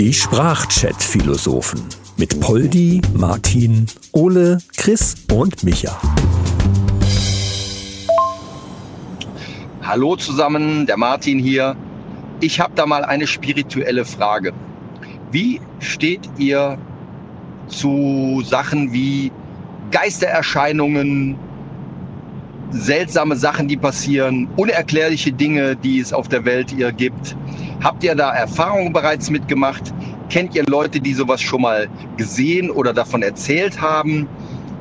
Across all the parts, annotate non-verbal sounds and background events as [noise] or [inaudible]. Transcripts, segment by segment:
Die Sprachchat-Philosophen mit Poldi, Martin, Ole, Chris und Micha. Hallo zusammen, der Martin hier. Ich habe da mal eine spirituelle Frage. Wie steht ihr zu Sachen wie Geistererscheinungen, seltsame Sachen, die passieren, unerklärliche Dinge, die es auf der Welt ihr gibt? Habt ihr da Erfahrungen bereits mitgemacht? Kennt ihr Leute, die sowas schon mal gesehen oder davon erzählt haben?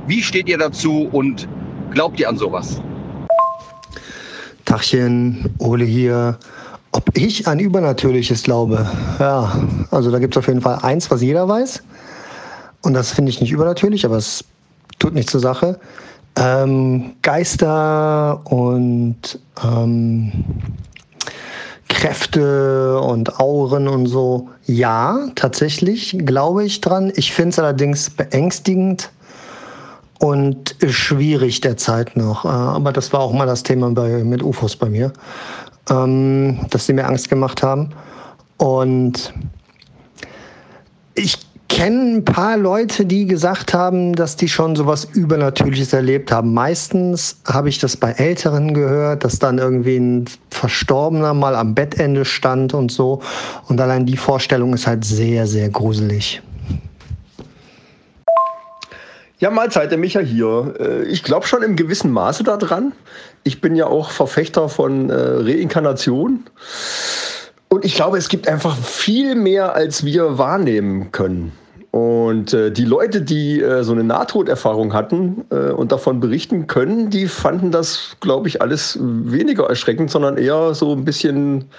Wie steht ihr dazu und glaubt ihr an sowas? Tachchen, Ole hier. Ob ich an Übernatürliches glaube? Ja, also da gibt es auf jeden Fall eins, was jeder weiß. Und das finde ich nicht übernatürlich, aber es tut nichts zur Sache. Ähm, Geister und ähm, Kräfte und Auren und so. Ja, tatsächlich glaube ich dran. Ich finde es allerdings beängstigend und schwierig derzeit noch. Äh, aber das war auch mal das Thema bei, mit UFOs bei mir, ähm, dass sie mir Angst gemacht haben. Und ich kenne ein paar Leute, die gesagt haben, dass die schon sowas Übernatürliches erlebt haben. Meistens habe ich das bei Älteren gehört, dass dann irgendwie ein Verstorbener mal am Bettende stand und so. Und allein die Vorstellung ist halt sehr, sehr gruselig. Ja, Mahlzeit, der Micha hier. Äh, ich glaube schon im gewissen Maße daran. Ich bin ja auch Verfechter von äh, Reinkarnation. Und ich glaube, es gibt einfach viel mehr, als wir wahrnehmen können. Und äh, die Leute, die äh, so eine Nahtoderfahrung hatten äh, und davon berichten können, die fanden das, glaube ich, alles weniger erschreckend, sondern eher so ein bisschen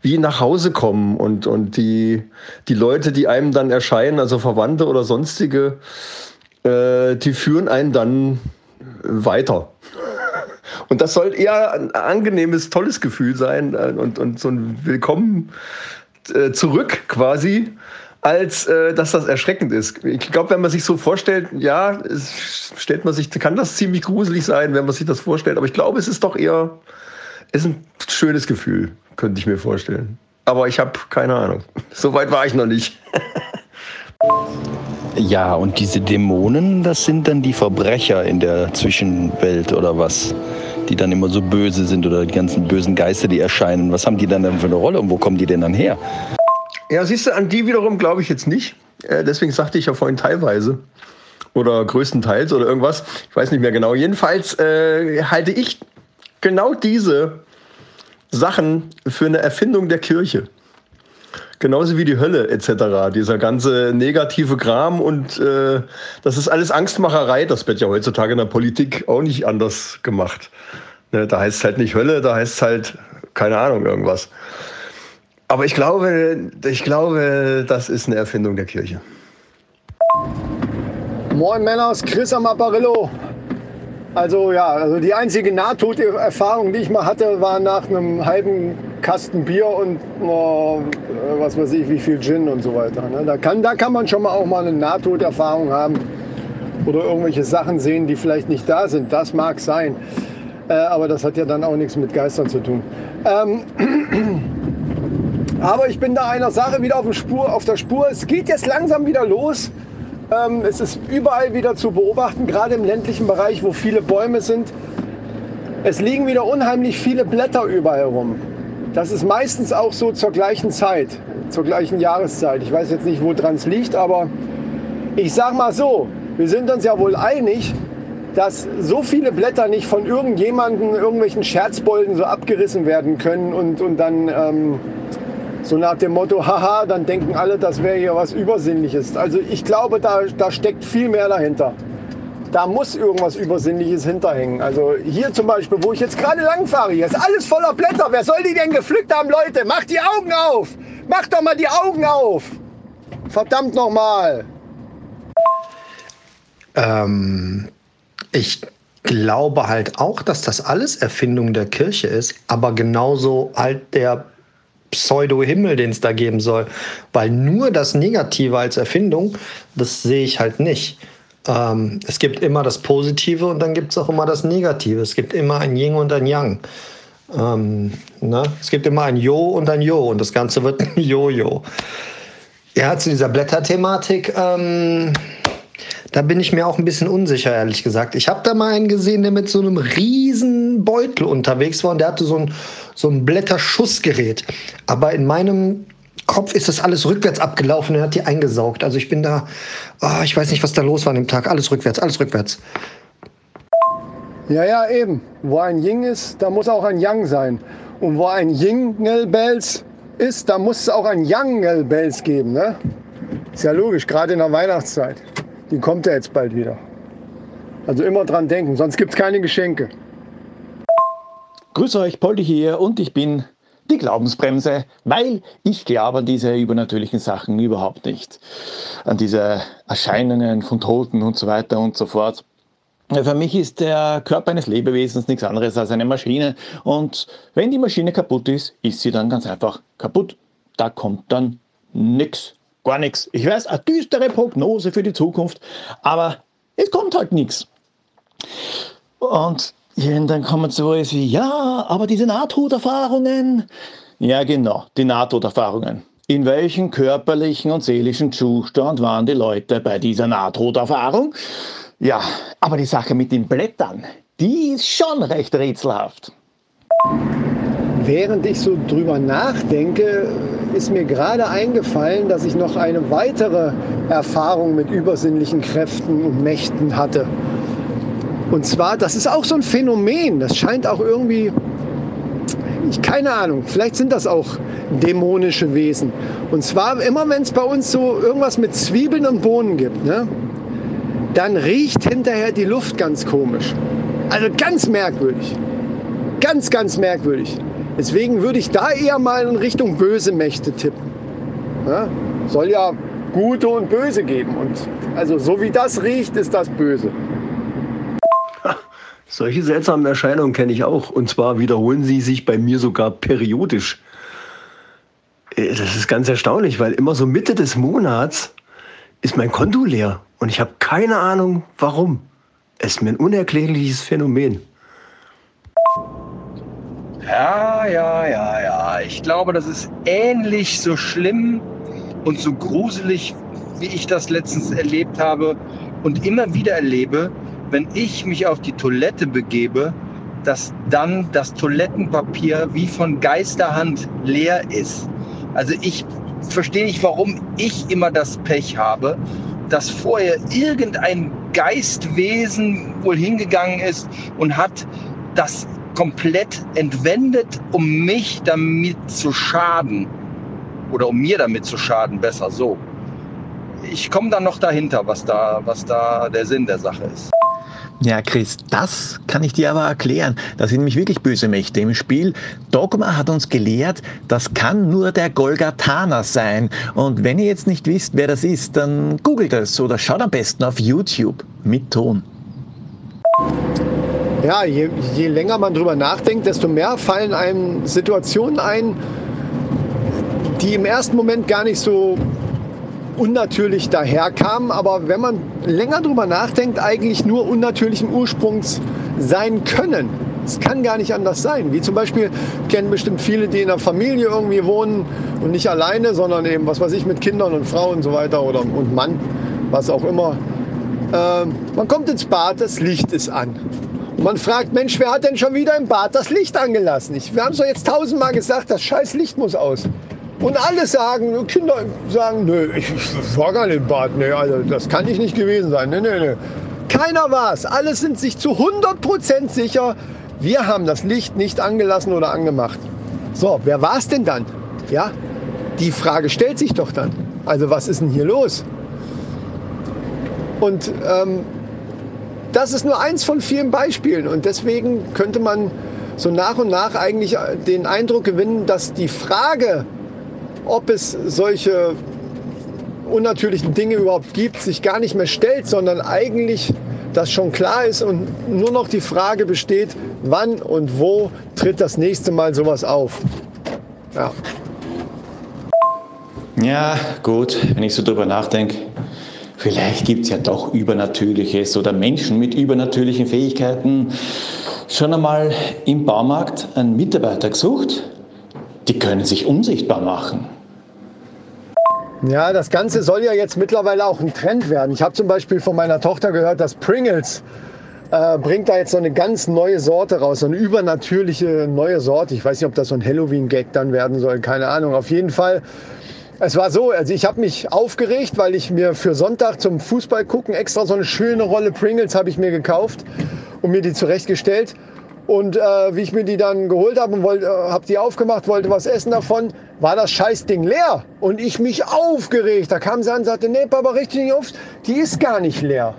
wie nach Hause kommen. Und, und die, die Leute, die einem dann erscheinen, also Verwandte oder sonstige, äh, die führen einen dann weiter. Und das soll eher ein angenehmes, tolles Gefühl sein äh, und, und so ein Willkommen äh, zurück quasi, als äh, dass das erschreckend ist. Ich glaube, wenn man sich so vorstellt, ja, stellt man sich, kann das ziemlich gruselig sein, wenn man sich das vorstellt. Aber ich glaube, es ist doch eher, es ist ein schönes Gefühl, könnte ich mir vorstellen. Aber ich habe keine Ahnung. [laughs] So weit war ich noch nicht. [laughs] Ja, und diese Dämonen, das sind dann die Verbrecher in der Zwischenwelt oder was? Die dann immer so böse sind oder die ganzen bösen Geister, die erscheinen. Was haben die dann, dann für eine Rolle und wo kommen die denn dann her? Ja, siehst du, an die wiederum glaube ich jetzt nicht. Äh, deswegen sagte ich ja vorhin teilweise oder größtenteils oder irgendwas. Ich weiß nicht mehr genau. Jedenfalls äh, halte ich genau diese Sachen für eine Erfindung der Kirche. Genauso wie die Hölle etc. Dieser ganze negative Kram und äh, das ist alles Angstmacherei. Das wird ja heutzutage in der Politik auch nicht anders gemacht. Ne, da heißt es halt nicht Hölle, da heißt es halt, keine Ahnung, irgendwas. Aber ich glaube, ich glaube, das ist eine Erfindung der Kirche. Moin Männer, Chris am Apparillo. Also ja, also die einzige Nahtoderfahrung, die ich mal hatte, war nach einem halben Kasten Bier und oh, was weiß ich, wie viel Gin und so weiter. Ne? Da, kann, da kann man schon mal auch mal eine Nahtoderfahrung haben oder irgendwelche Sachen sehen, die vielleicht nicht da sind. Das mag sein. Äh, aber das hat ja dann auch nichts mit Geistern zu tun. Ähm, [clears throat] aber ich bin da einer Sache wieder auf, Spur, auf der Spur. Es geht jetzt langsam wieder los. Ähm, es ist überall wieder zu beobachten, gerade im ländlichen Bereich, wo viele Bäume sind. Es liegen wieder unheimlich viele Blätter überall rum. Das ist meistens auch so zur gleichen Zeit, zur gleichen Jahreszeit. Ich weiß jetzt nicht, woran es liegt, aber ich sag mal so, wir sind uns ja wohl einig, dass so viele Blätter nicht von irgendjemandem, irgendwelchen Scherzbolden so abgerissen werden können und, und dann ähm, so nach dem Motto, haha, dann denken alle, das wäre hier was Übersinnliches. Also ich glaube, da, da steckt viel mehr dahinter da muss irgendwas Übersinnliches hinterhängen. Also hier zum Beispiel, wo ich jetzt gerade lang fahre, hier ist alles voller Blätter. Wer soll die denn gepflückt haben, Leute? Macht die Augen auf! Macht doch mal die Augen auf! Verdammt nochmal! Ähm, ich glaube halt auch, dass das alles Erfindung der Kirche ist, aber genauso halt der Pseudo-Himmel, den es da geben soll. Weil nur das Negative als Erfindung, das sehe ich halt nicht. Ähm, es gibt immer das Positive und dann gibt es auch immer das Negative. Es gibt immer ein Yin und ein Yang. Ähm, ne? Es gibt immer ein Jo und ein Jo und das Ganze wird ein [laughs] Jojo. Ja, zu dieser Blätterthematik, ähm, da bin ich mir auch ein bisschen unsicher, ehrlich gesagt. Ich habe da mal einen gesehen, der mit so einem riesen Beutel unterwegs war und der hatte so ein, so ein Blätterschussgerät. Aber in meinem Kopf ist das alles rückwärts abgelaufen und er hat die eingesaugt. Also ich bin da, oh, ich weiß nicht, was da los war an dem Tag. Alles rückwärts, alles rückwärts. Ja, ja, eben. Wo ein Ying ist, da muss auch ein Yang sein. Und wo ein Jingle Bells ist, da muss es auch ein Jangle Bells geben. Ne? Ist ja logisch, gerade in der Weihnachtszeit. Die kommt ja jetzt bald wieder. Also immer dran denken, sonst gibt es keine Geschenke. Grüß euch, Poldi hier und ich bin die Glaubensbremse, weil ich glaube an diese übernatürlichen Sachen überhaupt nicht. An diese Erscheinungen von Toten und so weiter und so fort. Für mich ist der Körper eines Lebewesens nichts anderes als eine Maschine. Und wenn die Maschine kaputt ist, ist sie dann ganz einfach kaputt. Da kommt dann nichts, gar nichts. Ich weiß, eine düstere Prognose für die Zukunft, aber es kommt halt nichts. Und dann kommen so was wie, ja, aber diese Nahtoderfahrungen. Ja, genau, die Nahtoderfahrungen. In welchem körperlichen und seelischen Zustand waren die Leute bei dieser Nahtoderfahrung? Ja, aber die Sache mit den Blättern, die ist schon recht rätselhaft. Während ich so drüber nachdenke, ist mir gerade eingefallen, dass ich noch eine weitere Erfahrung mit übersinnlichen Kräften und Mächten hatte. Und zwar, das ist auch so ein Phänomen, das scheint auch irgendwie, ich keine Ahnung, vielleicht sind das auch dämonische Wesen. Und zwar immer, wenn es bei uns so irgendwas mit Zwiebeln und Bohnen gibt, ne? dann riecht hinterher die Luft ganz komisch. Also ganz merkwürdig. Ganz, ganz merkwürdig. Deswegen würde ich da eher mal in Richtung böse Mächte tippen. Ja? Soll ja gute und böse geben. Und also so wie das riecht, ist das böse. Solche seltsamen Erscheinungen kenne ich auch. Und zwar wiederholen sie sich bei mir sogar periodisch. Äh, das ist ganz erstaunlich, weil immer so Mitte des Monats ist mein Konto leer. Und ich habe keine Ahnung, warum. Es ist mir ein unerklärliches Phänomen. Ja, ja, ja, ja. Ich glaube, das ist ähnlich so schlimm und so gruselig, wie ich das letztens erlebt habe und immer wieder erlebe, wenn ich mich auf die Toilette begebe, dass dann das Toilettenpapier wie von Geisterhand leer ist. Also ich verstehe nicht, warum ich immer das Pech habe dass vorher irgendein Geistwesen wohl hingegangen ist und hat das komplett entwendet, um mich damit zu schaden. Oder um mir damit zu schaden, besser so. Ich komme dann noch dahinter, was da, was da der Sinn der Sache ist. Ja, Chris, das kann ich dir aber erklären. Da sind nämlich wirklich böse Mächte im Spiel. Dogma hat uns gelehrt, das kann nur der Golgathaner sein. Und wenn ihr jetzt nicht wisst, wer das ist, dann googelt es oder schaut am besten auf YouTube mit Ton. Ja, je, je länger man drüber nachdenkt, desto mehr fallen einem Situationen ein, die im ersten Moment gar nicht so unnatürlich daherkamen, aber wenn man länger drüber nachdenkt, eigentlich nur unnatürlichen Ursprungs sein können. Es kann gar nicht anders sein. Wie zum Beispiel kennen bestimmt viele, die in einer Familie irgendwie wohnen und nicht alleine, sondern eben, was weiß ich, mit Kindern und Frauen und so weiter oder und Mann, was auch immer. Äh, man kommt ins Bad, das Licht ist an. Und man fragt, Mensch, wer hat denn schon wieder im Bad das Licht angelassen? Ich, wir haben es doch jetzt tausendmal gesagt, das scheiß Licht muss aus. Und alle sagen, Kinder sagen, nö, ich, ich war gar nicht im Bad, nee, also das kann ich nicht gewesen sein, nee, nee, nee. Keiner war es. Alle sind sich zu 100% sicher, wir haben das Licht nicht angelassen oder angemacht. So, wer war es denn dann? Ja, die Frage stellt sich doch dann. Also was ist denn hier los? Und ähm, das ist nur eins von vielen Beispielen. Und deswegen könnte man so nach und nach eigentlich den Eindruck gewinnen, dass die Frage, ob es solche unnatürlichen Dinge überhaupt gibt, sich gar nicht mehr stellt, sondern eigentlich das schon klar ist und nur noch die Frage besteht, wann und wo tritt das nächste Mal sowas auf. Ja. Ja, gut, wenn ich so drüber nachdenke, vielleicht gibt es ja doch Übernatürliches oder Menschen mit übernatürlichen Fähigkeiten. Schon einmal im Baumarkt einen Mitarbeiter gesucht? Die können sich unsichtbar machen. Ja, das Ganze soll ja jetzt mittlerweile auch ein Trend werden. Ich habe zum Beispiel von meiner Tochter gehört, dass Pringles äh, bringt da jetzt so eine ganz neue Sorte raus, so eine übernatürliche neue Sorte. Ich weiß nicht, ob das so ein Halloween-Gag dann werden soll, keine Ahnung. Auf jeden Fall, es war so, also ich habe mich aufgeregt, weil ich mir für Sonntag zum Fußball gucken extra so eine schöne Rolle Pringles habe ich mir gekauft und mir die zurechtgestellt. Und äh, wie ich mir die dann geholt habe und wollte, äh, habe die aufgemacht, wollte was essen davon, war das Scheißding leer. Und ich mich aufgeregt. Da kam sie an und sagte, nee, Papa, richtig nicht auf, die ist gar nicht leer.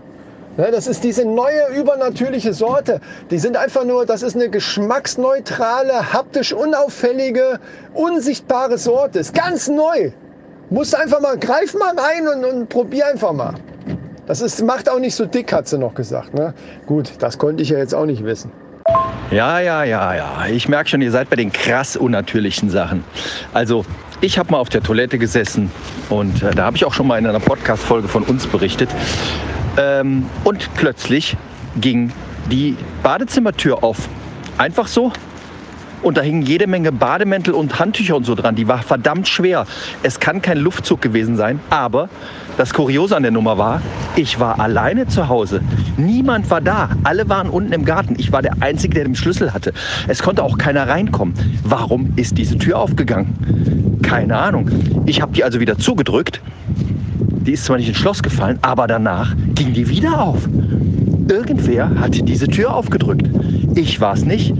Ne, das ist diese neue übernatürliche Sorte. Die sind einfach nur, das ist eine geschmacksneutrale, haptisch unauffällige, unsichtbare Sorte. Ist ganz neu. Musst einfach mal, greif mal rein und, und probier einfach mal. Das ist, macht auch nicht so dick, hat sie noch gesagt. Ne? Gut, das konnte ich ja jetzt auch nicht wissen. Ja, ja, ja, ja. Ich merke schon, ihr seid bei den krass unnatürlichen Sachen. Also, ich habe mal auf der Toilette gesessen und äh, da habe ich auch schon mal in einer Podcast-Folge von uns berichtet. Ähm, und plötzlich ging die Badezimmertür auf. Einfach so. Und da hingen jede Menge Bademäntel und Handtücher und so dran. Die war verdammt schwer. Es kann kein Luftzug gewesen sein. Aber das Kuriose an der Nummer war, ich war alleine zu Hause. Niemand war da. Alle waren unten im Garten. Ich war der Einzige, der den Schlüssel hatte. Es konnte auch keiner reinkommen. Warum ist diese Tür aufgegangen? Keine Ahnung. Ich habe die also wieder zugedrückt. Die ist zwar nicht ins Schloss gefallen, aber danach ging die wieder auf. Irgendwer hat diese Tür aufgedrückt. Ich war es nicht.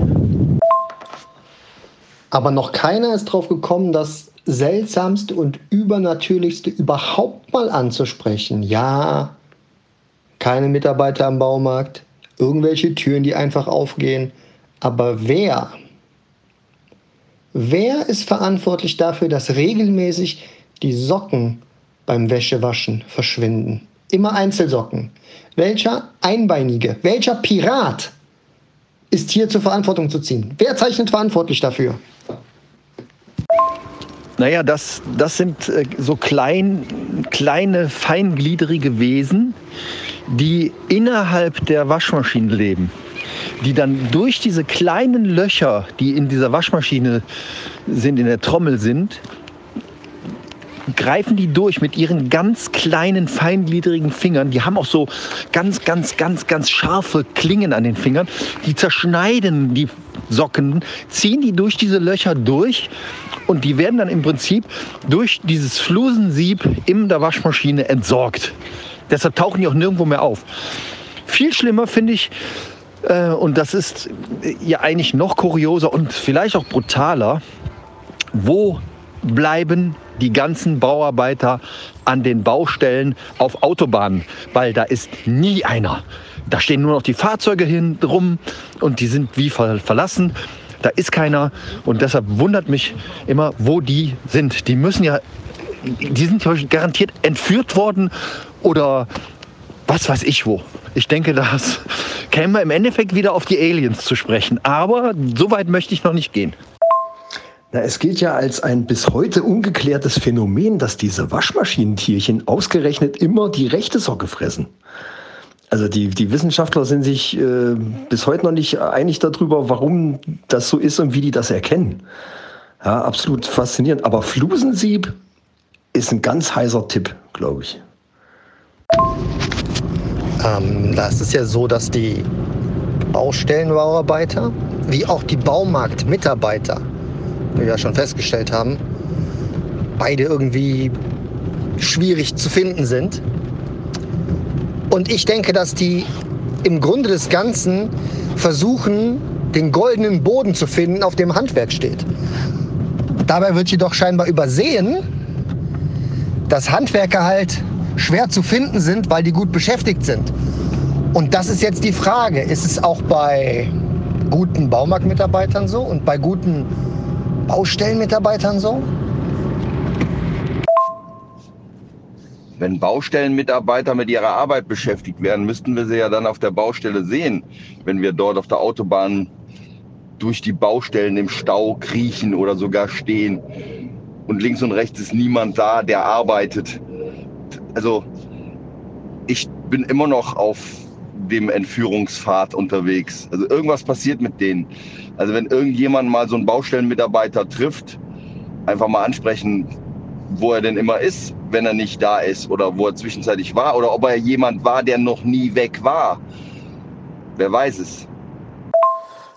Aber noch keiner ist drauf gekommen, das Seltsamste und Übernatürlichste überhaupt mal anzusprechen. Ja, keine Mitarbeiter am Baumarkt, irgendwelche Türen, die einfach aufgehen. Aber wer? Wer ist verantwortlich dafür, dass regelmäßig die Socken beim Wäschewaschen verschwinden? Immer Einzelsocken. Welcher Einbeinige, welcher Pirat ist hier zur Verantwortung zu ziehen? Wer zeichnet verantwortlich dafür? Naja, das, das sind äh, so klein, kleine, feingliedrige Wesen, die innerhalb der Waschmaschine leben. Die dann durch diese kleinen Löcher, die in dieser Waschmaschine sind, in der Trommel sind, greifen die durch mit ihren ganz kleinen, feingliedrigen Fingern. Die haben auch so ganz, ganz, ganz, ganz scharfe Klingen an den Fingern. Die zerschneiden die Socken, ziehen die durch diese Löcher durch und die werden dann im Prinzip durch dieses Flusensieb in der Waschmaschine entsorgt. Deshalb tauchen die auch nirgendwo mehr auf. Viel schlimmer finde ich, äh, und das ist ja eigentlich noch kurioser und vielleicht auch brutaler, wo bleiben die ganzen Bauarbeiter an den Baustellen auf Autobahnen, weil da ist nie einer. Da stehen nur noch die Fahrzeuge hin drum und die sind wie verlassen. Da ist keiner und deshalb wundert mich immer, wo die sind. Die müssen ja, die sind garantiert entführt worden oder was weiß ich wo. Ich denke, das [laughs] käme im Endeffekt wieder auf die Aliens zu sprechen. Aber so weit möchte ich noch nicht gehen. Na, es gilt ja als ein bis heute ungeklärtes Phänomen, dass diese Waschmaschinentierchen ausgerechnet immer die rechte Socke fressen. Also die, die Wissenschaftler sind sich äh, bis heute noch nicht einig darüber, warum das so ist und wie die das erkennen. Ja, absolut faszinierend. Aber Flusensieb ist ein ganz heißer Tipp, glaube ich. Ähm, da ist es ja so, dass die Baustellenbauarbeiter wie auch die Baumarktmitarbeiter, wir ja schon festgestellt haben, beide irgendwie schwierig zu finden sind. Und ich denke, dass die im Grunde des Ganzen versuchen, den goldenen Boden zu finden, auf dem Handwerk steht. Dabei wird jedoch scheinbar übersehen, dass Handwerker halt schwer zu finden sind, weil die gut beschäftigt sind. Und das ist jetzt die Frage, ist es auch bei guten Baumarktmitarbeitern so und bei guten Baustellenmitarbeitern so? Wenn Baustellenmitarbeiter mit ihrer Arbeit beschäftigt werden, müssten wir sie ja dann auf der Baustelle sehen, wenn wir dort auf der Autobahn durch die Baustellen im Stau kriechen oder sogar stehen. Und links und rechts ist niemand da, der arbeitet. Also ich bin immer noch auf dem Entführungspfad unterwegs. Also irgendwas passiert mit denen. Also wenn irgendjemand mal so einen Baustellenmitarbeiter trifft, einfach mal ansprechen, wo er denn immer ist, wenn er nicht da ist oder wo er zwischenzeitlich war oder ob er jemand war, der noch nie weg war. Wer weiß es.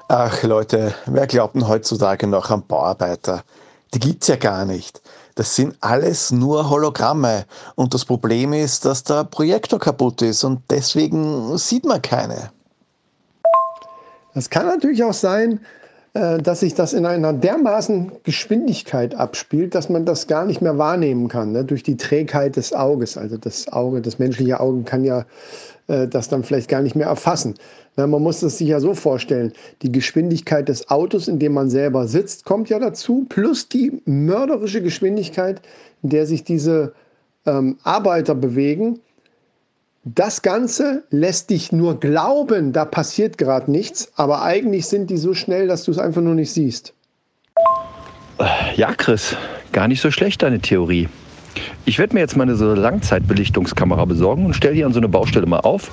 Ach Leute, wer glaubt denn heutzutage noch an Bauarbeiter? Die gibt's ja gar nicht. Das sind alles nur Hologramme. Und das Problem ist, dass der Projektor kaputt ist und deswegen sieht man keine. Das kann natürlich auch sein, dass sich das in einer dermaßen Geschwindigkeit abspielt, dass man das gar nicht mehr wahrnehmen kann, ne? durch die Trägheit des Auges. Also das Auge, das menschliche Auge kann ja äh, das dann vielleicht gar nicht mehr erfassen. Na, man muss es sich ja so vorstellen, die Geschwindigkeit des Autos, in dem man selber sitzt, kommt ja dazu, plus die mörderische Geschwindigkeit, in der sich diese ähm, Arbeiter bewegen. Das Ganze lässt dich nur glauben, da passiert gerade nichts, aber eigentlich sind die so schnell, dass du es einfach nur nicht siehst. Ja, Chris, gar nicht so schlecht deine Theorie. Ich werde mir jetzt mal eine so Langzeitbelichtungskamera besorgen und stelle die an so eine Baustelle mal auf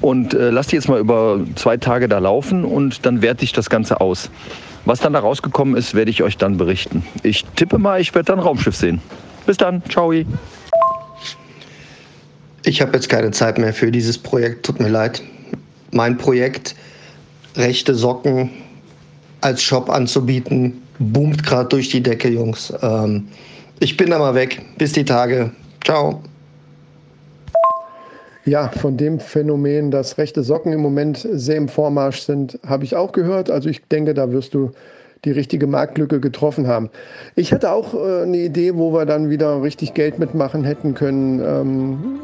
und äh, lasse die jetzt mal über zwei Tage da laufen und dann werte ich das Ganze aus. Was dann da rausgekommen ist, werde ich euch dann berichten. Ich tippe mal, ich werde dann Raumschiff sehen. Bis dann, ciao. Ich habe jetzt keine Zeit mehr für dieses Projekt, tut mir leid. Mein Projekt, rechte Socken als Shop anzubieten, boomt gerade durch die Decke, Jungs. Ähm, ich bin da mal weg. Bis die Tage. Ciao. Ja, von dem Phänomen, dass rechte Socken im Moment sehr im Vormarsch sind, habe ich auch gehört. Also ich denke, da wirst du die richtige Marktlücke getroffen haben. Ich hatte auch äh, eine Idee, wo wir dann wieder richtig Geld mitmachen hätten können. Ähm,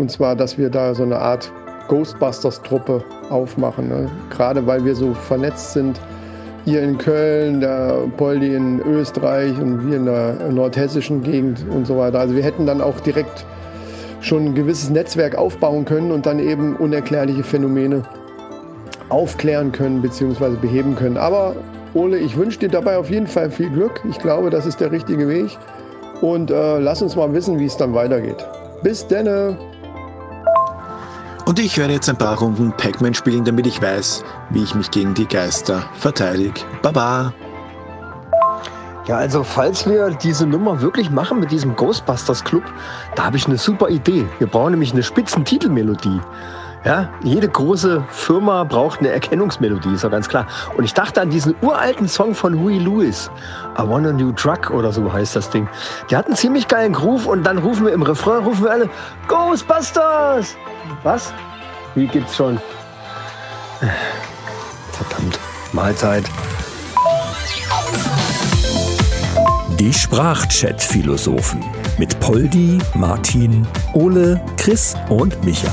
und zwar, dass wir da so eine Art Ghostbusters-Truppe aufmachen. Ne? Gerade weil wir so vernetzt sind ihr in Köln, der Poldi in Österreich und wir in der nordhessischen Gegend und so weiter. Also wir hätten dann auch direkt schon ein gewisses Netzwerk aufbauen können und dann eben unerklärliche Phänomene aufklären können bzw. beheben können. Aber Ole, ich wünsche dir dabei auf jeden Fall viel Glück. Ich glaube, das ist der richtige Weg. Und äh, lass uns mal wissen, wie es dann weitergeht. Bis denne! Und ich werde jetzt ein paar Runden Pac-Man spielen, damit ich weiß, wie ich mich gegen die Geister verteidige. Baba! Ja, also falls wir diese Nummer wirklich machen mit diesem Ghostbusters Club, da habe ich eine super Idee. Wir brauchen nämlich eine Spitzentitelmelodie. Ja, jede große Firma braucht eine Erkennungsmelodie, ist ja ganz klar. Und ich dachte an diesen uralten Song von Huey Lewis. I want a new drug oder so heißt das Ding. Der hat einen ziemlich geilen Groove und dann rufen wir im Refrain, rufen wir alle Ghostbusters! Was? Wie gibt's schon? Verdammt. Mahlzeit. Die Sprachchat-Philosophen mit Poldi, Martin, Ole, Chris und Micha.